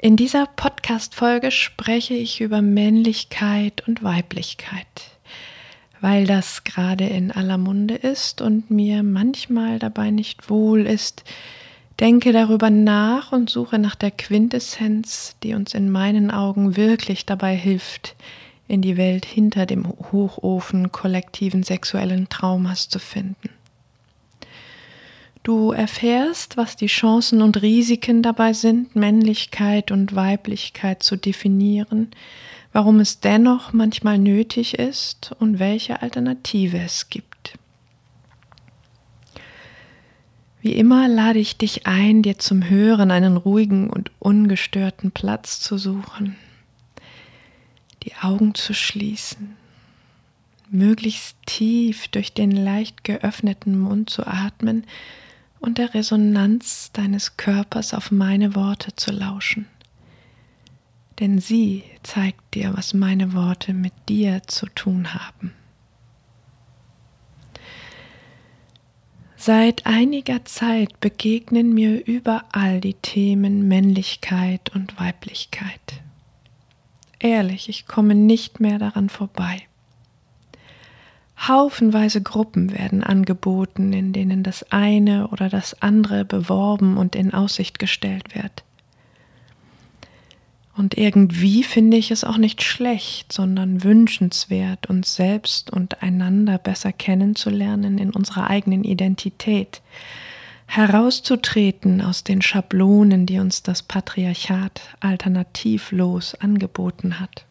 In dieser Podcast-Folge spreche ich über Männlichkeit und Weiblichkeit, weil das gerade in aller Munde ist und mir manchmal dabei nicht wohl ist. Denke darüber nach und suche nach der Quintessenz, die uns in meinen Augen wirklich dabei hilft, in die Welt hinter dem Hochofen kollektiven sexuellen Traumas zu finden. Du erfährst, was die Chancen und Risiken dabei sind, Männlichkeit und Weiblichkeit zu definieren, warum es dennoch manchmal nötig ist und welche Alternative es gibt. Wie immer lade ich dich ein, dir zum Hören einen ruhigen und ungestörten Platz zu suchen, die Augen zu schließen, möglichst tief durch den leicht geöffneten Mund zu atmen, und der Resonanz deines Körpers auf meine Worte zu lauschen. Denn sie zeigt dir, was meine Worte mit dir zu tun haben. Seit einiger Zeit begegnen mir überall die Themen Männlichkeit und Weiblichkeit. Ehrlich, ich komme nicht mehr daran vorbei. Haufenweise Gruppen werden angeboten, in denen das eine oder das andere beworben und in Aussicht gestellt wird. Und irgendwie finde ich es auch nicht schlecht, sondern wünschenswert, uns selbst und einander besser kennenzulernen in unserer eigenen Identität, herauszutreten aus den Schablonen, die uns das Patriarchat alternativlos angeboten hat.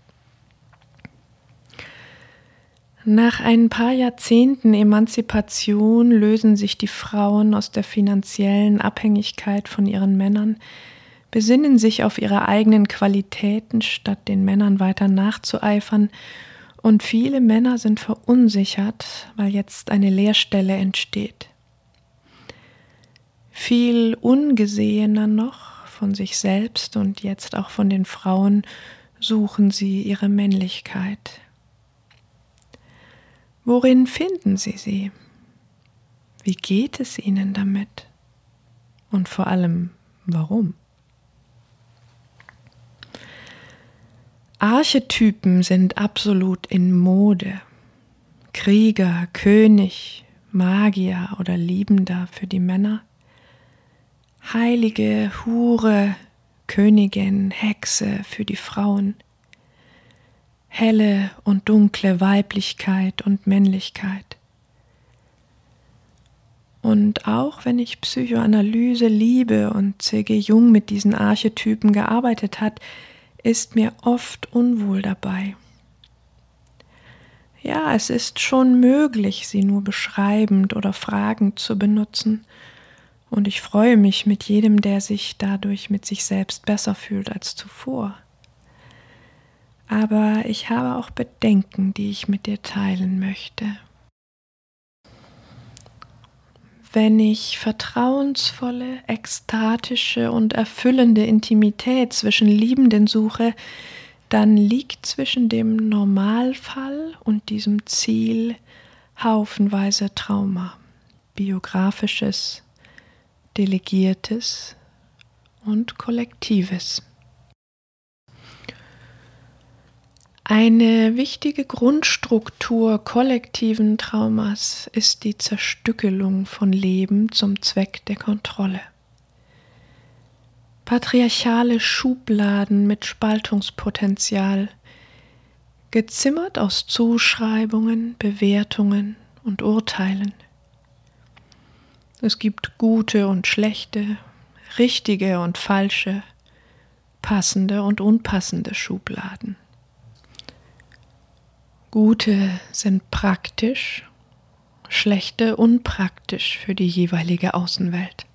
Nach ein paar Jahrzehnten Emanzipation lösen sich die Frauen aus der finanziellen Abhängigkeit von ihren Männern, besinnen sich auf ihre eigenen Qualitäten, statt den Männern weiter nachzueifern, und viele Männer sind verunsichert, weil jetzt eine Leerstelle entsteht. Viel ungesehener noch von sich selbst und jetzt auch von den Frauen suchen sie ihre Männlichkeit. Worin finden Sie sie? Wie geht es Ihnen damit? Und vor allem, warum? Archetypen sind absolut in Mode. Krieger, König, Magier oder Liebender für die Männer. Heilige, Hure, Königin, Hexe für die Frauen helle und dunkle Weiblichkeit und Männlichkeit. Und auch wenn ich Psychoanalyse liebe und C.G. Jung mit diesen Archetypen gearbeitet hat, ist mir oft unwohl dabei. Ja, es ist schon möglich, sie nur beschreibend oder fragend zu benutzen, und ich freue mich mit jedem, der sich dadurch mit sich selbst besser fühlt als zuvor aber ich habe auch Bedenken, die ich mit dir teilen möchte. Wenn ich vertrauensvolle, ekstatische und erfüllende Intimität zwischen Liebenden suche, dann liegt zwischen dem Normalfall und diesem Ziel haufenweise Trauma, biografisches, delegiertes und kollektives. Eine wichtige Grundstruktur kollektiven Traumas ist die Zerstückelung von Leben zum Zweck der Kontrolle. Patriarchale Schubladen mit Spaltungspotenzial, gezimmert aus Zuschreibungen, Bewertungen und Urteilen. Es gibt gute und schlechte, richtige und falsche, passende und unpassende Schubladen. Gute sind praktisch, schlechte unpraktisch für die jeweilige Außenwelt.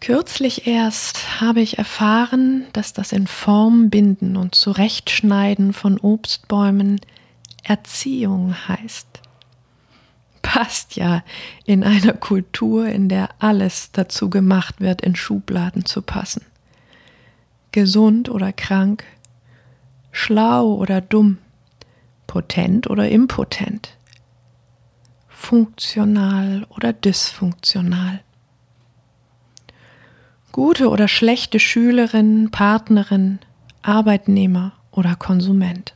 Kürzlich erst habe ich erfahren, dass das in Form binden und Zurechtschneiden von Obstbäumen Erziehung heißt. Passt ja in einer Kultur, in der alles dazu gemacht wird, in Schubladen zu passen. Gesund oder krank, schlau oder dumm, potent oder impotent, funktional oder dysfunktional gute oder schlechte Schülerin, Partnerin, Arbeitnehmer oder Konsument.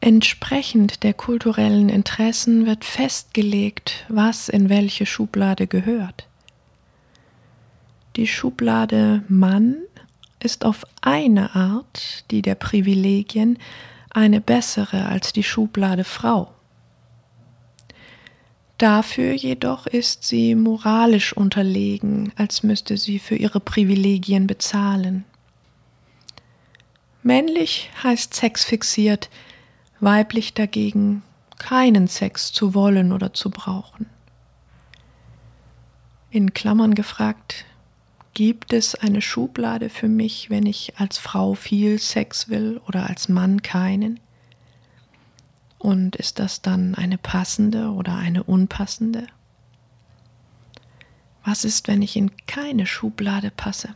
Entsprechend der kulturellen Interessen wird festgelegt, was in welche Schublade gehört. Die Schublade Mann ist auf eine Art, die der Privilegien, eine bessere als die Schublade Frau. Dafür jedoch ist sie moralisch unterlegen, als müsste sie für ihre Privilegien bezahlen. Männlich heißt Sex fixiert, weiblich dagegen keinen Sex zu wollen oder zu brauchen. In Klammern gefragt, gibt es eine Schublade für mich, wenn ich als Frau viel Sex will oder als Mann keinen? Und ist das dann eine passende oder eine unpassende? Was ist, wenn ich in keine Schublade passe?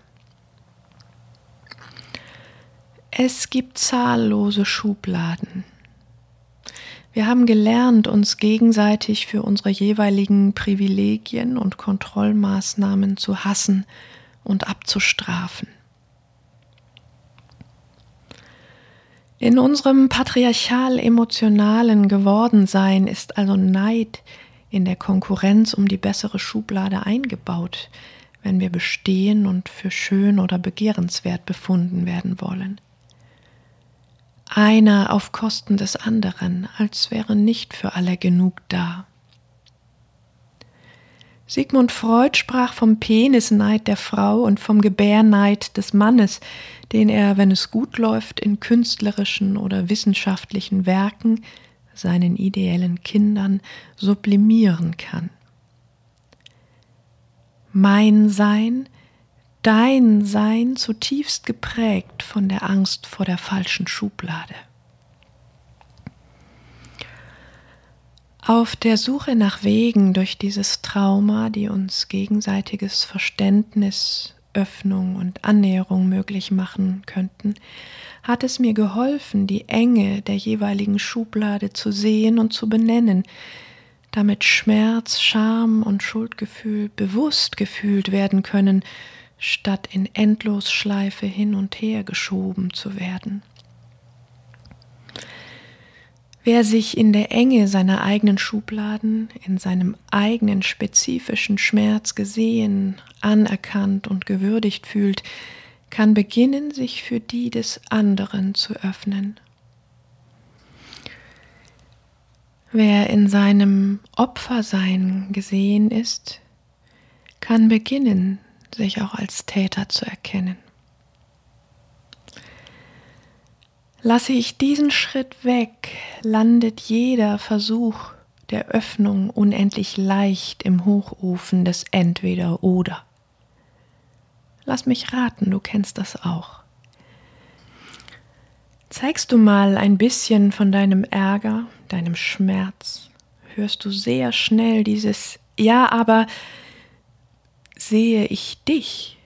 Es gibt zahllose Schubladen. Wir haben gelernt, uns gegenseitig für unsere jeweiligen Privilegien und Kontrollmaßnahmen zu hassen und abzustrafen. In unserem patriarchal-emotionalen Gewordensein ist also Neid in der Konkurrenz um die bessere Schublade eingebaut, wenn wir bestehen und für schön oder begehrenswert befunden werden wollen. Einer auf Kosten des anderen, als wäre nicht für alle genug da. Sigmund Freud sprach vom Penisneid der Frau und vom Gebärneid des Mannes, den er, wenn es gut läuft, in künstlerischen oder wissenschaftlichen Werken seinen ideellen Kindern sublimieren kann. Mein Sein, dein Sein zutiefst geprägt von der Angst vor der falschen Schublade. Auf der Suche nach Wegen durch dieses Trauma, die uns gegenseitiges Verständnis, Öffnung und Annäherung möglich machen könnten, hat es mir geholfen, die Enge der jeweiligen Schublade zu sehen und zu benennen, damit Schmerz, Scham und Schuldgefühl bewusst gefühlt werden können, statt in Endlosschleife hin und her geschoben zu werden. Wer sich in der Enge seiner eigenen Schubladen, in seinem eigenen spezifischen Schmerz gesehen, anerkannt und gewürdigt fühlt, kann beginnen, sich für die des anderen zu öffnen. Wer in seinem Opfersein gesehen ist, kann beginnen, sich auch als Täter zu erkennen. Lasse ich diesen Schritt weg, landet jeder Versuch der Öffnung unendlich leicht im Hochofen des Entweder oder. Lass mich raten, du kennst das auch. Zeigst du mal ein bisschen von deinem Ärger, deinem Schmerz, hörst du sehr schnell dieses Ja, aber sehe ich dich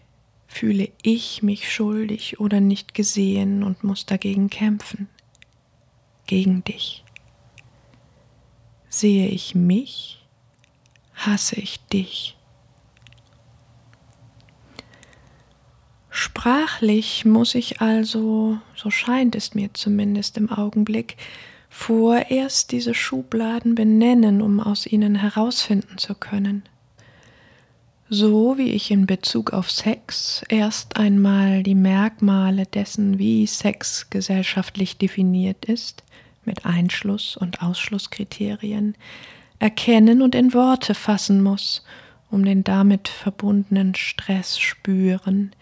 fühle ich mich schuldig oder nicht gesehen und muss dagegen kämpfen, gegen dich. Sehe ich mich, hasse ich dich. Sprachlich muss ich also, so scheint es mir zumindest im Augenblick, vorerst diese Schubladen benennen, um aus ihnen herausfinden zu können so wie ich in Bezug auf Sex erst einmal die Merkmale dessen, wie Sex gesellschaftlich definiert ist, mit Einschluss- und Ausschlusskriterien, erkennen und in Worte fassen muss, um den damit verbundenen Stress spüren,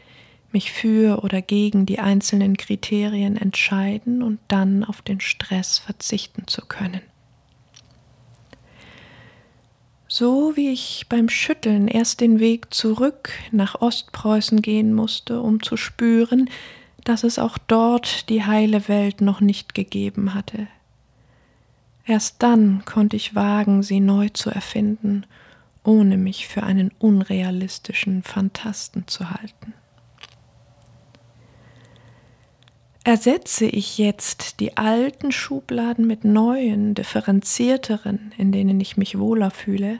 mich für oder gegen die einzelnen Kriterien entscheiden und dann auf den Stress verzichten zu können. So wie ich beim Schütteln erst den Weg zurück nach Ostpreußen gehen musste, um zu spüren, dass es auch dort die heile Welt noch nicht gegeben hatte. Erst dann konnte ich wagen, sie neu zu erfinden, ohne mich für einen unrealistischen Phantasten zu halten. Ersetze ich jetzt die alten Schubladen mit neuen, differenzierteren, in denen ich mich wohler fühle,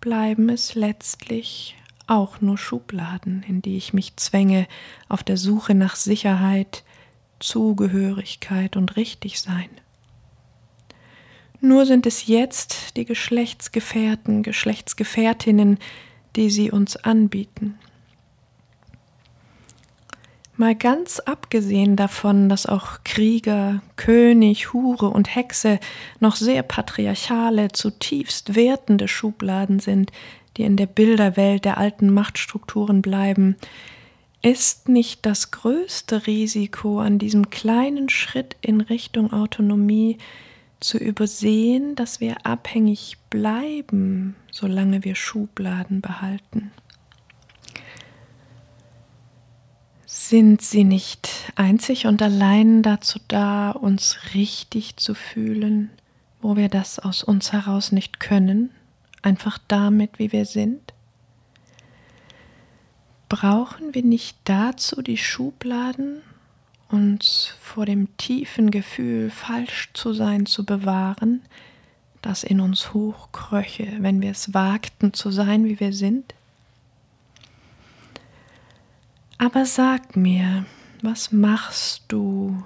bleiben es letztlich auch nur Schubladen, in die ich mich zwänge auf der Suche nach Sicherheit, Zugehörigkeit und Richtigsein. Nur sind es jetzt die Geschlechtsgefährten, Geschlechtsgefährtinnen, die sie uns anbieten. Mal ganz abgesehen davon, dass auch Krieger, König, Hure und Hexe noch sehr patriarchale, zutiefst wertende Schubladen sind, die in der Bilderwelt der alten Machtstrukturen bleiben, ist nicht das größte Risiko an diesem kleinen Schritt in Richtung Autonomie zu übersehen, dass wir abhängig bleiben, solange wir Schubladen behalten. Sind sie nicht einzig und allein dazu da, uns richtig zu fühlen, wo wir das aus uns heraus nicht können, einfach damit, wie wir sind? Brauchen wir nicht dazu die Schubladen, uns vor dem tiefen Gefühl, falsch zu sein, zu bewahren, das in uns hochkröche, wenn wir es wagten zu sein, wie wir sind? Aber sag mir, was machst du?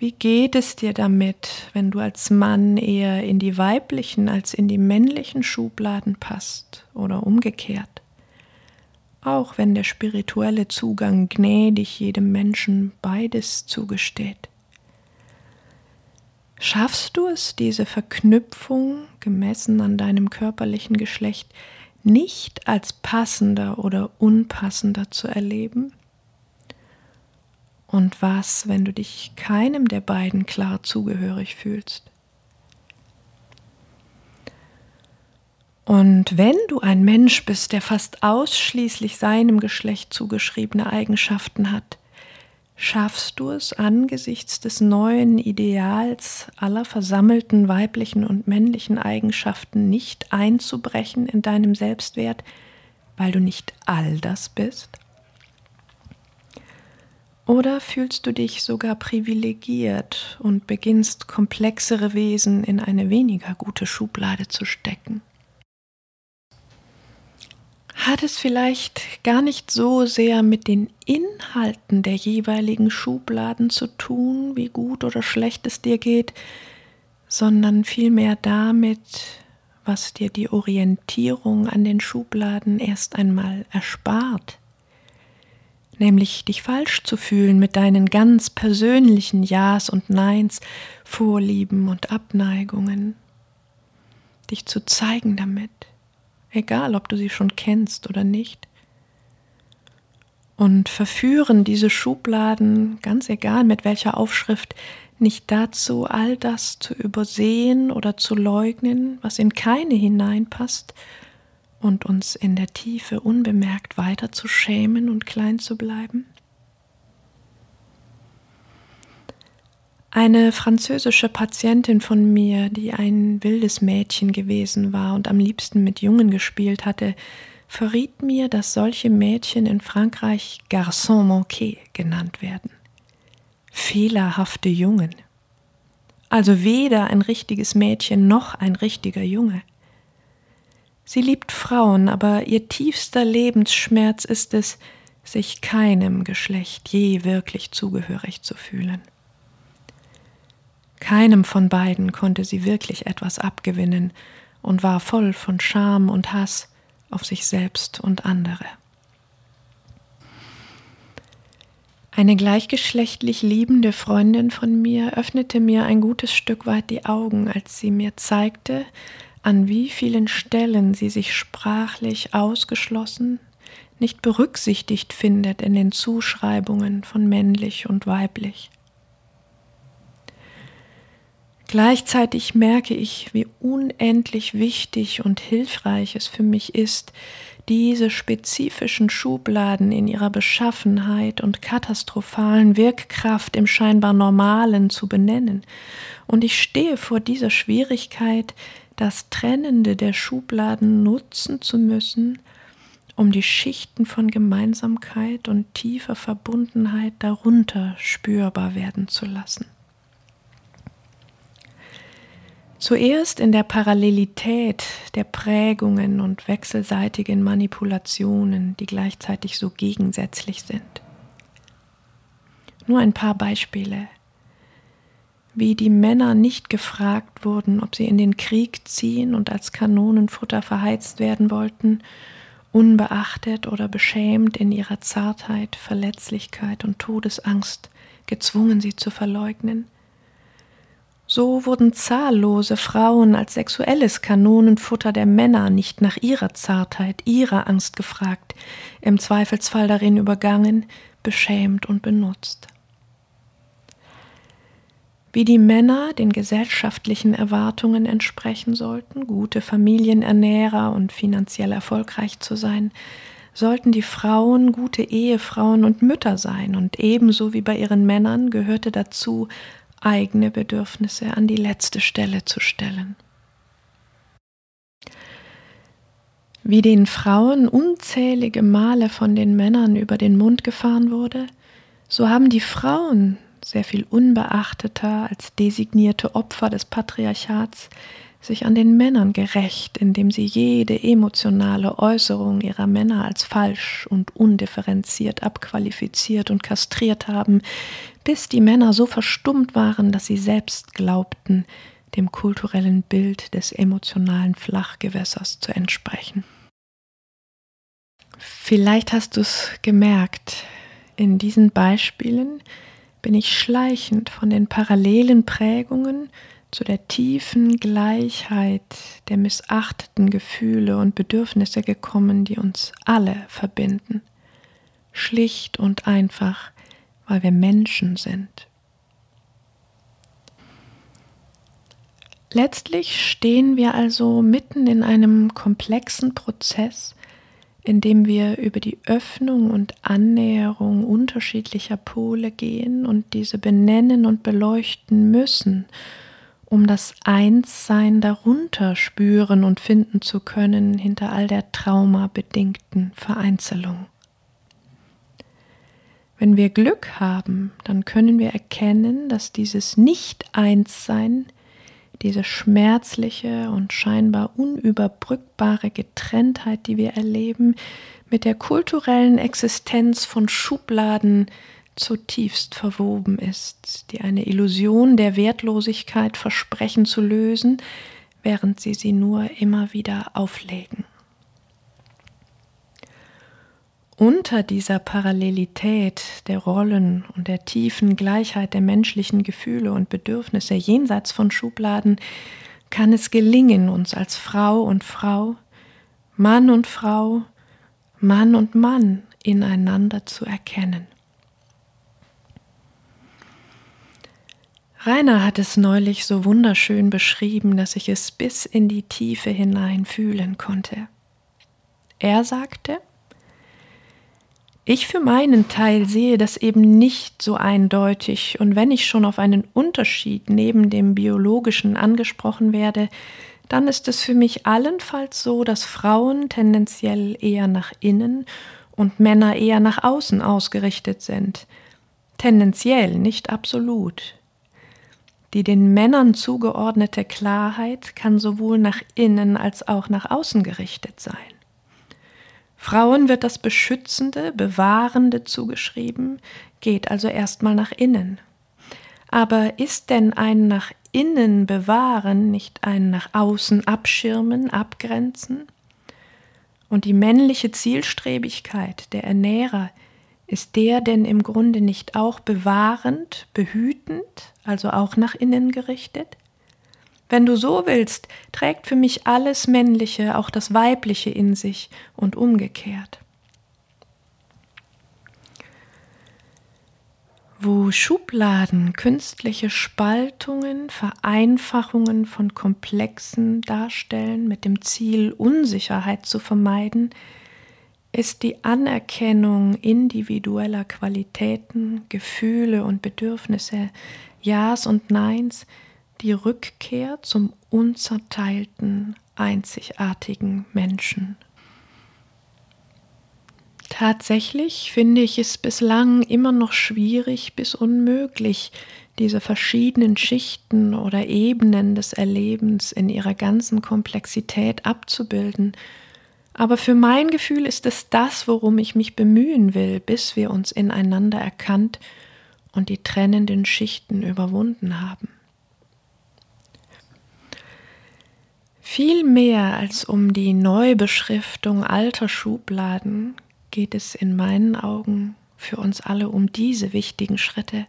Wie geht es dir damit, wenn du als Mann eher in die weiblichen als in die männlichen Schubladen passt oder umgekehrt? Auch wenn der spirituelle Zugang gnädig jedem Menschen beides zugesteht. Schaffst du es, diese Verknüpfung, gemessen an deinem körperlichen Geschlecht, nicht als passender oder unpassender zu erleben? Und was, wenn du dich keinem der beiden klar zugehörig fühlst? Und wenn du ein Mensch bist, der fast ausschließlich seinem Geschlecht zugeschriebene Eigenschaften hat, schaffst du es angesichts des neuen Ideals aller versammelten weiblichen und männlichen Eigenschaften nicht einzubrechen in deinem Selbstwert, weil du nicht all das bist? Oder fühlst du dich sogar privilegiert und beginnst komplexere Wesen in eine weniger gute Schublade zu stecken? Hat es vielleicht gar nicht so sehr mit den Inhalten der jeweiligen Schubladen zu tun, wie gut oder schlecht es dir geht, sondern vielmehr damit, was dir die Orientierung an den Schubladen erst einmal erspart, nämlich dich falsch zu fühlen mit deinen ganz persönlichen Ja's und Neins, Vorlieben und Abneigungen, dich zu zeigen damit egal ob du sie schon kennst oder nicht. Und verführen diese Schubladen, ganz egal mit welcher Aufschrift, nicht dazu, all das zu übersehen oder zu leugnen, was in keine hineinpasst, und uns in der Tiefe unbemerkt weiter zu schämen und klein zu bleiben? Eine französische Patientin von mir, die ein wildes Mädchen gewesen war und am liebsten mit Jungen gespielt hatte, verriet mir, dass solche Mädchen in Frankreich Garçon manqué genannt werden. Fehlerhafte Jungen. Also weder ein richtiges Mädchen noch ein richtiger Junge. Sie liebt Frauen, aber ihr tiefster Lebensschmerz ist es, sich keinem Geschlecht je wirklich zugehörig zu fühlen. Keinem von beiden konnte sie wirklich etwas abgewinnen und war voll von Scham und Hass auf sich selbst und andere. Eine gleichgeschlechtlich liebende Freundin von mir öffnete mir ein gutes Stück weit die Augen, als sie mir zeigte, an wie vielen Stellen sie sich sprachlich ausgeschlossen, nicht berücksichtigt findet in den Zuschreibungen von männlich und weiblich. Gleichzeitig merke ich, wie unendlich wichtig und hilfreich es für mich ist, diese spezifischen Schubladen in ihrer Beschaffenheit und katastrophalen Wirkkraft im scheinbar Normalen zu benennen. Und ich stehe vor dieser Schwierigkeit, das Trennende der Schubladen nutzen zu müssen, um die Schichten von Gemeinsamkeit und tiefer Verbundenheit darunter spürbar werden zu lassen. Zuerst in der Parallelität der Prägungen und wechselseitigen Manipulationen, die gleichzeitig so gegensätzlich sind. Nur ein paar Beispiele. Wie die Männer nicht gefragt wurden, ob sie in den Krieg ziehen und als Kanonenfutter verheizt werden wollten, unbeachtet oder beschämt in ihrer Zartheit, Verletzlichkeit und Todesangst gezwungen, sie zu verleugnen so wurden zahllose Frauen als sexuelles Kanonenfutter der Männer nicht nach ihrer Zartheit, ihrer Angst gefragt, im Zweifelsfall darin übergangen, beschämt und benutzt. Wie die Männer den gesellschaftlichen Erwartungen entsprechen sollten, gute Familienernährer und finanziell erfolgreich zu sein, sollten die Frauen gute Ehefrauen und Mütter sein, und ebenso wie bei ihren Männern gehörte dazu, eigene Bedürfnisse an die letzte Stelle zu stellen. Wie den Frauen unzählige Male von den Männern über den Mund gefahren wurde, so haben die Frauen sehr viel unbeachteter als designierte Opfer des Patriarchats sich an den Männern gerecht, indem sie jede emotionale Äußerung ihrer Männer als falsch und undifferenziert abqualifiziert und kastriert haben, bis die Männer so verstummt waren, dass sie selbst glaubten, dem kulturellen Bild des emotionalen Flachgewässers zu entsprechen. Vielleicht hast du es gemerkt, in diesen Beispielen bin ich schleichend von den parallelen Prägungen zu der tiefen Gleichheit der missachteten Gefühle und Bedürfnisse gekommen, die uns alle verbinden. Schlicht und einfach weil wir Menschen sind. Letztlich stehen wir also mitten in einem komplexen Prozess, in dem wir über die Öffnung und Annäherung unterschiedlicher Pole gehen und diese benennen und beleuchten müssen, um das Einssein darunter spüren und finden zu können hinter all der traumabedingten Vereinzelung. Wenn wir Glück haben, dann können wir erkennen, dass dieses Nicht-Eins-Sein, diese schmerzliche und scheinbar unüberbrückbare Getrenntheit, die wir erleben, mit der kulturellen Existenz von Schubladen zutiefst verwoben ist, die eine Illusion der Wertlosigkeit versprechen zu lösen, während sie sie nur immer wieder auflegen. Unter dieser Parallelität der Rollen und der tiefen Gleichheit der menschlichen Gefühle und Bedürfnisse jenseits von Schubladen kann es gelingen, uns als Frau und Frau, Mann und Frau, Mann und Mann ineinander zu erkennen. Rainer hat es neulich so wunderschön beschrieben, dass ich es bis in die Tiefe hinein fühlen konnte. Er sagte, ich für meinen Teil sehe das eben nicht so eindeutig, und wenn ich schon auf einen Unterschied neben dem biologischen angesprochen werde, dann ist es für mich allenfalls so, dass Frauen tendenziell eher nach innen und Männer eher nach außen ausgerichtet sind. Tendenziell, nicht absolut. Die den Männern zugeordnete Klarheit kann sowohl nach innen als auch nach außen gerichtet sein. Frauen wird das Beschützende, Bewahrende zugeschrieben, geht also erstmal nach innen. Aber ist denn ein nach innen bewahren nicht ein nach außen abschirmen, abgrenzen? Und die männliche Zielstrebigkeit der Ernährer, ist der denn im Grunde nicht auch bewahrend, behütend, also auch nach innen gerichtet? Wenn du so willst, trägt für mich alles Männliche auch das Weibliche in sich und umgekehrt. wo Schubladen künstliche Spaltungen, Vereinfachungen von Komplexen darstellen mit dem Ziel, Unsicherheit zu vermeiden, ist die Anerkennung individueller Qualitäten, Gefühle und Bedürfnisse, Ja's und Neins, die Rückkehr zum unzerteilten, einzigartigen Menschen. Tatsächlich finde ich es bislang immer noch schwierig bis unmöglich, diese verschiedenen Schichten oder Ebenen des Erlebens in ihrer ganzen Komplexität abzubilden. Aber für mein Gefühl ist es das, worum ich mich bemühen will, bis wir uns ineinander erkannt und die trennenden Schichten überwunden haben. Viel mehr als um die Neubeschriftung alter Schubladen geht es in meinen Augen für uns alle um diese wichtigen Schritte,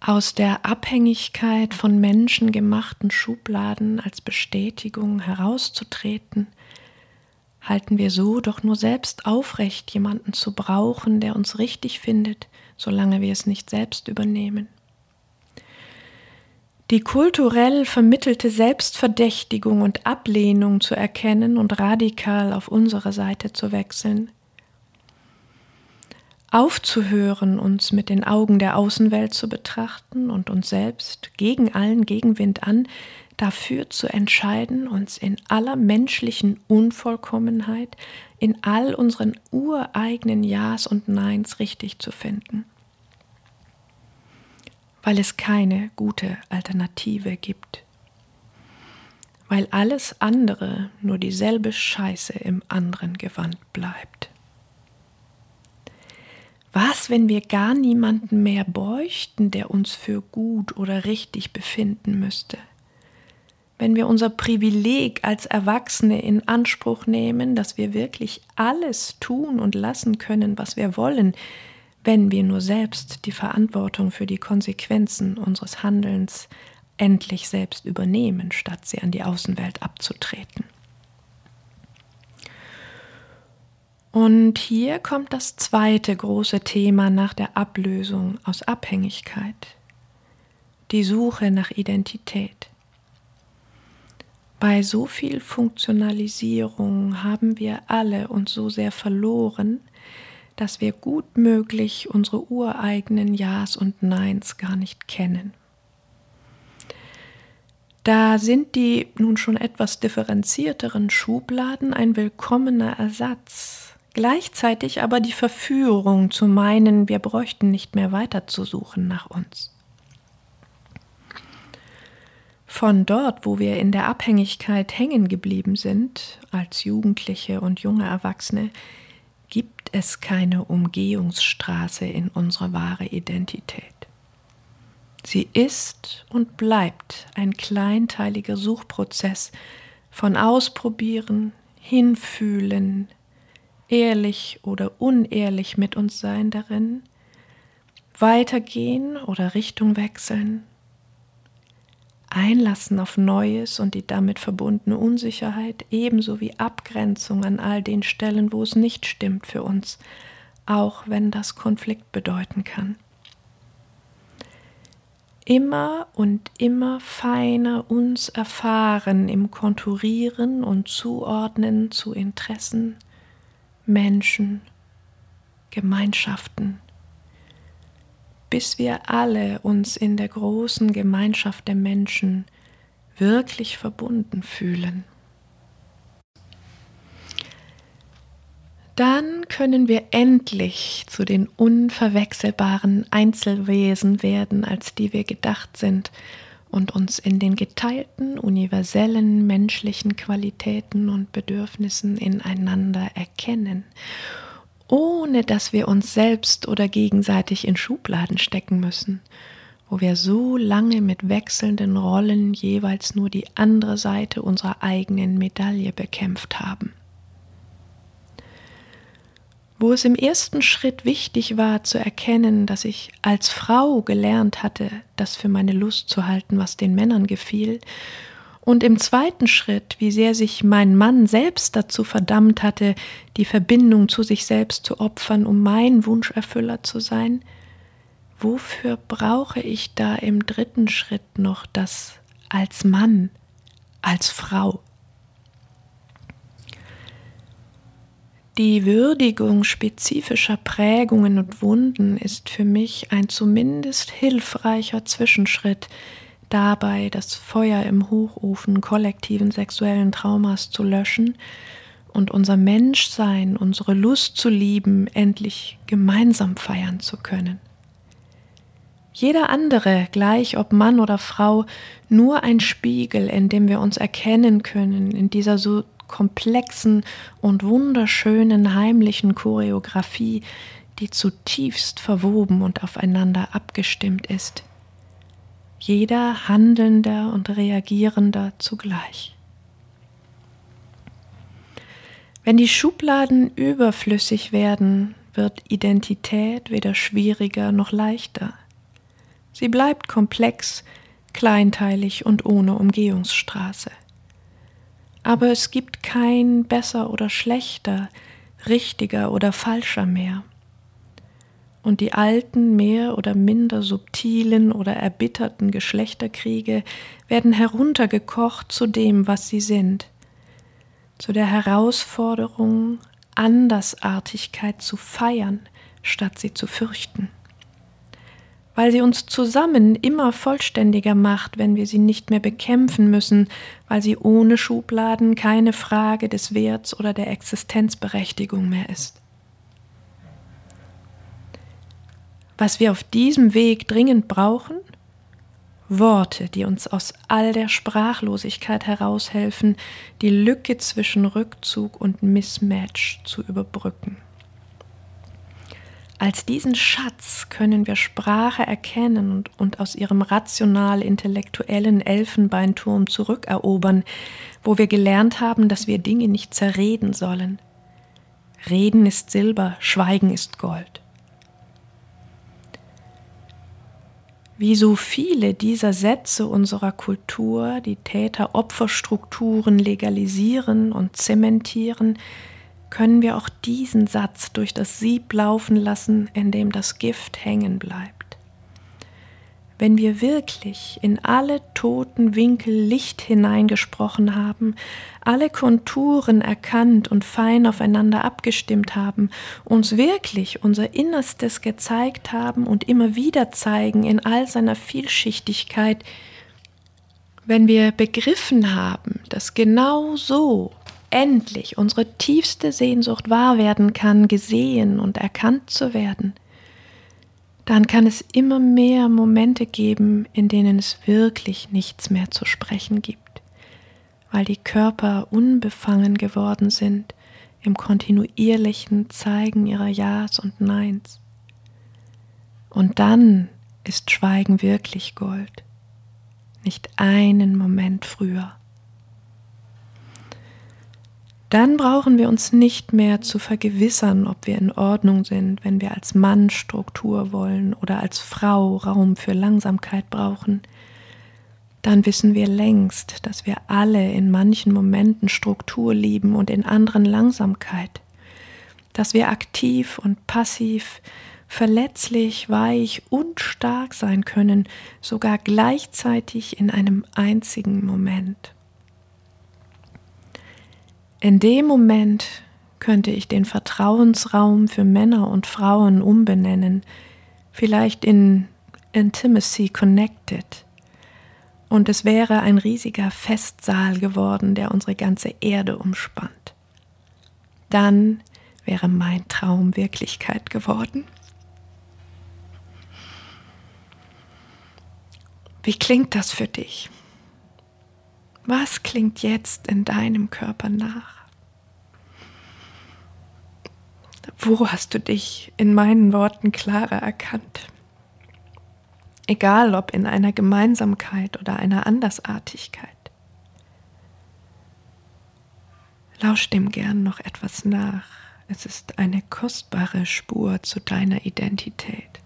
aus der Abhängigkeit von menschengemachten Schubladen als Bestätigung herauszutreten, halten wir so doch nur selbst aufrecht, jemanden zu brauchen, der uns richtig findet, solange wir es nicht selbst übernehmen. Die kulturell vermittelte Selbstverdächtigung und Ablehnung zu erkennen und radikal auf unsere Seite zu wechseln. Aufzuhören, uns mit den Augen der Außenwelt zu betrachten und uns selbst gegen allen Gegenwind an, dafür zu entscheiden, uns in aller menschlichen Unvollkommenheit, in all unseren ureigenen Ja's und Neins richtig zu finden weil es keine gute Alternative gibt, weil alles andere nur dieselbe Scheiße im anderen Gewand bleibt. Was, wenn wir gar niemanden mehr bräuchten, der uns für gut oder richtig befinden müsste? Wenn wir unser Privileg als Erwachsene in Anspruch nehmen, dass wir wirklich alles tun und lassen können, was wir wollen, wenn wir nur selbst die Verantwortung für die Konsequenzen unseres Handelns endlich selbst übernehmen, statt sie an die Außenwelt abzutreten. Und hier kommt das zweite große Thema nach der Ablösung aus Abhängigkeit, die Suche nach Identität. Bei so viel Funktionalisierung haben wir alle uns so sehr verloren, dass wir gut möglich unsere ureigenen Ja's und Neins gar nicht kennen. Da sind die nun schon etwas differenzierteren Schubladen ein willkommener Ersatz, gleichzeitig aber die Verführung zu meinen, wir bräuchten nicht mehr weiterzusuchen nach uns. Von dort, wo wir in der Abhängigkeit hängen geblieben sind, als Jugendliche und junge Erwachsene, es keine Umgehungsstraße in unsere wahre Identität. Sie ist und bleibt ein kleinteiliger Suchprozess von Ausprobieren, Hinfühlen, ehrlich oder unehrlich mit uns sein darin, weitergehen oder Richtung wechseln, Einlassen auf Neues und die damit verbundene Unsicherheit, ebenso wie Abgrenzung an all den Stellen, wo es nicht stimmt für uns, auch wenn das Konflikt bedeuten kann. Immer und immer feiner uns erfahren im Konturieren und Zuordnen zu Interessen, Menschen, Gemeinschaften bis wir alle uns in der großen Gemeinschaft der Menschen wirklich verbunden fühlen. Dann können wir endlich zu den unverwechselbaren Einzelwesen werden, als die wir gedacht sind, und uns in den geteilten universellen menschlichen Qualitäten und Bedürfnissen ineinander erkennen ohne dass wir uns selbst oder gegenseitig in Schubladen stecken müssen, wo wir so lange mit wechselnden Rollen jeweils nur die andere Seite unserer eigenen Medaille bekämpft haben. Wo es im ersten Schritt wichtig war zu erkennen, dass ich als Frau gelernt hatte, das für meine Lust zu halten, was den Männern gefiel, und im zweiten Schritt, wie sehr sich mein Mann selbst dazu verdammt hatte, die Verbindung zu sich selbst zu opfern, um mein Wunscherfüller zu sein, wofür brauche ich da im dritten Schritt noch das als Mann, als Frau? Die Würdigung spezifischer Prägungen und Wunden ist für mich ein zumindest hilfreicher Zwischenschritt dabei, das Feuer im Hochofen kollektiven sexuellen Traumas zu löschen und unser Menschsein, unsere Lust zu lieben, endlich gemeinsam feiern zu können. Jeder andere, gleich ob Mann oder Frau, nur ein Spiegel, in dem wir uns erkennen können, in dieser so komplexen und wunderschönen heimlichen Choreografie, die zutiefst verwoben und aufeinander abgestimmt ist. Jeder Handelnder und Reagierender zugleich. Wenn die Schubladen überflüssig werden, wird Identität weder schwieriger noch leichter. Sie bleibt komplex, kleinteilig und ohne Umgehungsstraße. Aber es gibt kein besser oder schlechter, richtiger oder falscher mehr. Und die alten, mehr oder minder subtilen oder erbitterten Geschlechterkriege werden heruntergekocht zu dem, was sie sind, zu der Herausforderung, Andersartigkeit zu feiern, statt sie zu fürchten weil sie uns zusammen immer vollständiger macht, wenn wir sie nicht mehr bekämpfen müssen, weil sie ohne Schubladen keine Frage des Werts oder der Existenzberechtigung mehr ist. Was wir auf diesem Weg dringend brauchen? Worte, die uns aus all der Sprachlosigkeit heraushelfen, die Lücke zwischen Rückzug und Mismatch zu überbrücken. Als diesen Schatz können wir Sprache erkennen und, und aus ihrem rational-intellektuellen Elfenbeinturm zurückerobern, wo wir gelernt haben, dass wir Dinge nicht zerreden sollen. Reden ist Silber, Schweigen ist Gold. Wie so viele dieser Sätze unserer Kultur die Täter-Opfer-Strukturen legalisieren und zementieren, können wir auch diesen Satz durch das Sieb laufen lassen, in dem das Gift hängen bleibt. Wenn wir wirklich in alle toten Winkel Licht hineingesprochen haben, alle Konturen erkannt und fein aufeinander abgestimmt haben, uns wirklich unser Innerstes gezeigt haben und immer wieder zeigen in all seiner Vielschichtigkeit, wenn wir begriffen haben, dass genau so endlich unsere tiefste Sehnsucht wahr werden kann, gesehen und erkannt zu werden, dann kann es immer mehr Momente geben, in denen es wirklich nichts mehr zu sprechen gibt, weil die Körper unbefangen geworden sind im kontinuierlichen Zeigen ihrer Ja's und Neins. Und dann ist Schweigen wirklich Gold, nicht einen Moment früher. Dann brauchen wir uns nicht mehr zu vergewissern, ob wir in Ordnung sind, wenn wir als Mann Struktur wollen oder als Frau Raum für Langsamkeit brauchen. Dann wissen wir längst, dass wir alle in manchen Momenten Struktur lieben und in anderen Langsamkeit, dass wir aktiv und passiv, verletzlich, weich und stark sein können, sogar gleichzeitig in einem einzigen Moment. In dem Moment könnte ich den Vertrauensraum für Männer und Frauen umbenennen, vielleicht in Intimacy Connected. Und es wäre ein riesiger Festsaal geworden, der unsere ganze Erde umspannt. Dann wäre mein Traum Wirklichkeit geworden. Wie klingt das für dich? Was klingt jetzt in deinem Körper nach? Wo hast du dich in meinen Worten klarer erkannt? Egal ob in einer Gemeinsamkeit oder einer Andersartigkeit. Lausch dem gern noch etwas nach. Es ist eine kostbare Spur zu deiner Identität.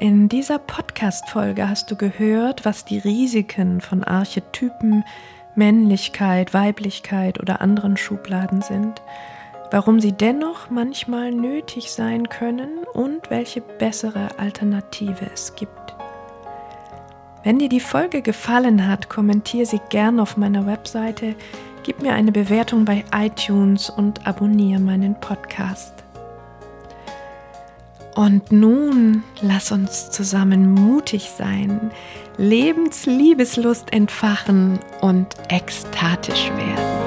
In dieser Podcast-Folge hast du gehört, was die Risiken von Archetypen, Männlichkeit, Weiblichkeit oder anderen Schubladen sind, warum sie dennoch manchmal nötig sein können und welche bessere Alternative es gibt. Wenn dir die Folge gefallen hat, kommentiere sie gern auf meiner Webseite, gib mir eine Bewertung bei iTunes und abonniere meinen Podcast. Und nun lass uns zusammen mutig sein, Lebensliebeslust entfachen und ekstatisch werden.